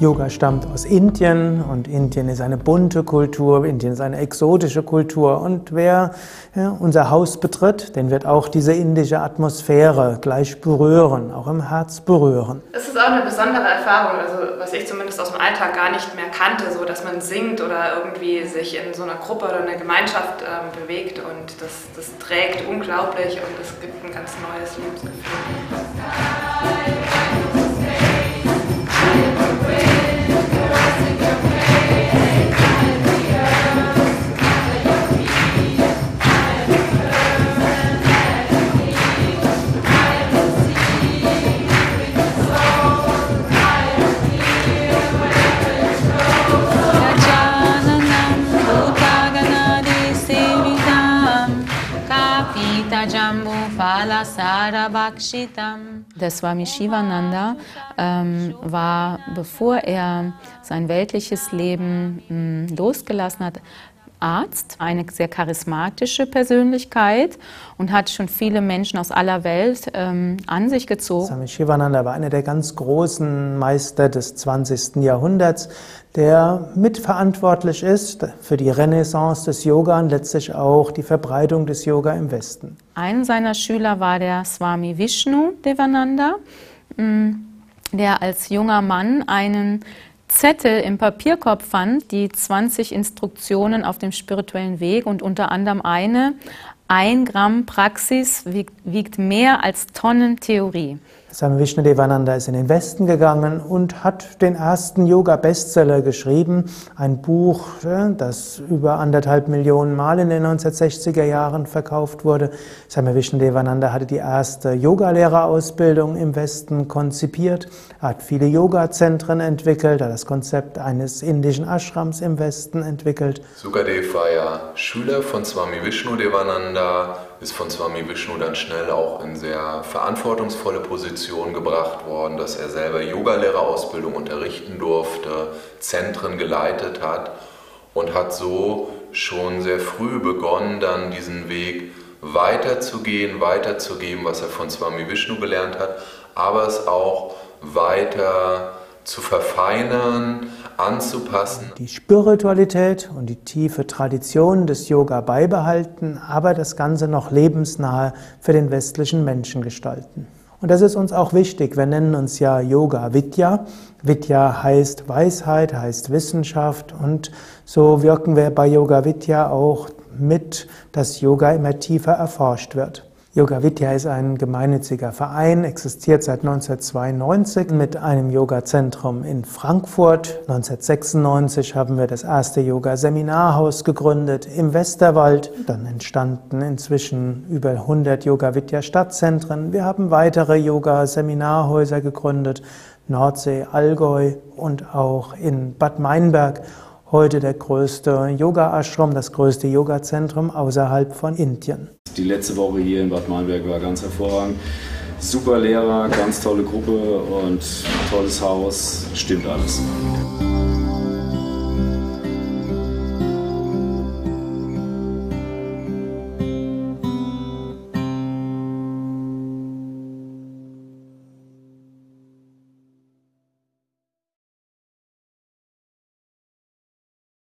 Yoga stammt aus Indien und Indien ist eine bunte Kultur, Indien ist eine exotische Kultur und wer ja, unser Haus betritt, den wird auch diese indische Atmosphäre gleich berühren, auch im Herz berühren. Es ist auch eine besondere Erfahrung, also was ich zumindest aus dem Alltag gar nicht mehr kannte, so dass man singt oder irgendwie sich in so einer Gruppe oder einer Gemeinschaft ähm, bewegt und das, das trägt unglaublich und es gibt ein ganz neues Lebensgefühl. Der Swami Shivananda ähm, war, bevor er sein weltliches Leben mh, hm, losgelassen hat, Arzt, eine sehr charismatische Persönlichkeit und hat schon viele Menschen aus aller Welt ähm, an sich gezogen. Swami Shivananda war einer der ganz großen Meister des 20. Jahrhunderts, der mitverantwortlich ist für die Renaissance des Yoga und letztlich auch die Verbreitung des Yoga im Westen. Ein seiner Schüler war der Swami Vishnu Devananda, mm, der als junger Mann einen Zettel im Papierkorb fand, die 20 Instruktionen auf dem spirituellen Weg und unter anderem eine, ein Gramm Praxis wiegt, wiegt mehr als Tonnen Theorie. Swami Vishnudevananda ist in den Westen gegangen und hat den ersten Yoga-Bestseller geschrieben. Ein Buch, das über anderthalb Millionen Mal in den 1960er Jahren verkauft wurde. Swami Vishnudevananda hatte die erste Yogalehrerausbildung im Westen konzipiert. Er hat viele Yoga-Zentren entwickelt, hat das Konzept eines indischen Ashrams im Westen entwickelt. Sukadev war ja Schüler von Swami Vishnudevananda ist von Swami Vishnu dann schnell auch in sehr verantwortungsvolle Position gebracht worden, dass er selber Yogalehrerausbildung unterrichten durfte, Zentren geleitet hat und hat so schon sehr früh begonnen, dann diesen Weg weiterzugehen, weiterzugeben, was er von Swami Vishnu gelernt hat, aber es auch weiter zu verfeinern, anzupassen. Die Spiritualität und die tiefe Tradition des Yoga beibehalten, aber das Ganze noch lebensnahe für den westlichen Menschen gestalten. Und das ist uns auch wichtig. Wir nennen uns ja Yoga Vidya. Vidya heißt Weisheit, heißt Wissenschaft und so wirken wir bei Yoga Vidya auch mit, dass Yoga immer tiefer erforscht wird. Yoga Vidya ist ein gemeinnütziger Verein, existiert seit 1992 mit einem Yoga-Zentrum in Frankfurt. 1996 haben wir das erste Yoga-Seminarhaus gegründet im Westerwald. Dann entstanden inzwischen über 100 Yoga Vidya Stadtzentren. Wir haben weitere Yoga-Seminarhäuser gegründet, Nordsee, Allgäu und auch in Bad Meinberg heute der größte Yoga-Ashram, das größte Yoga-Zentrum außerhalb von Indien. Die letzte Woche hier in Bad Meinberg war ganz hervorragend. Super Lehrer, ganz tolle Gruppe und tolles Haus, stimmt alles.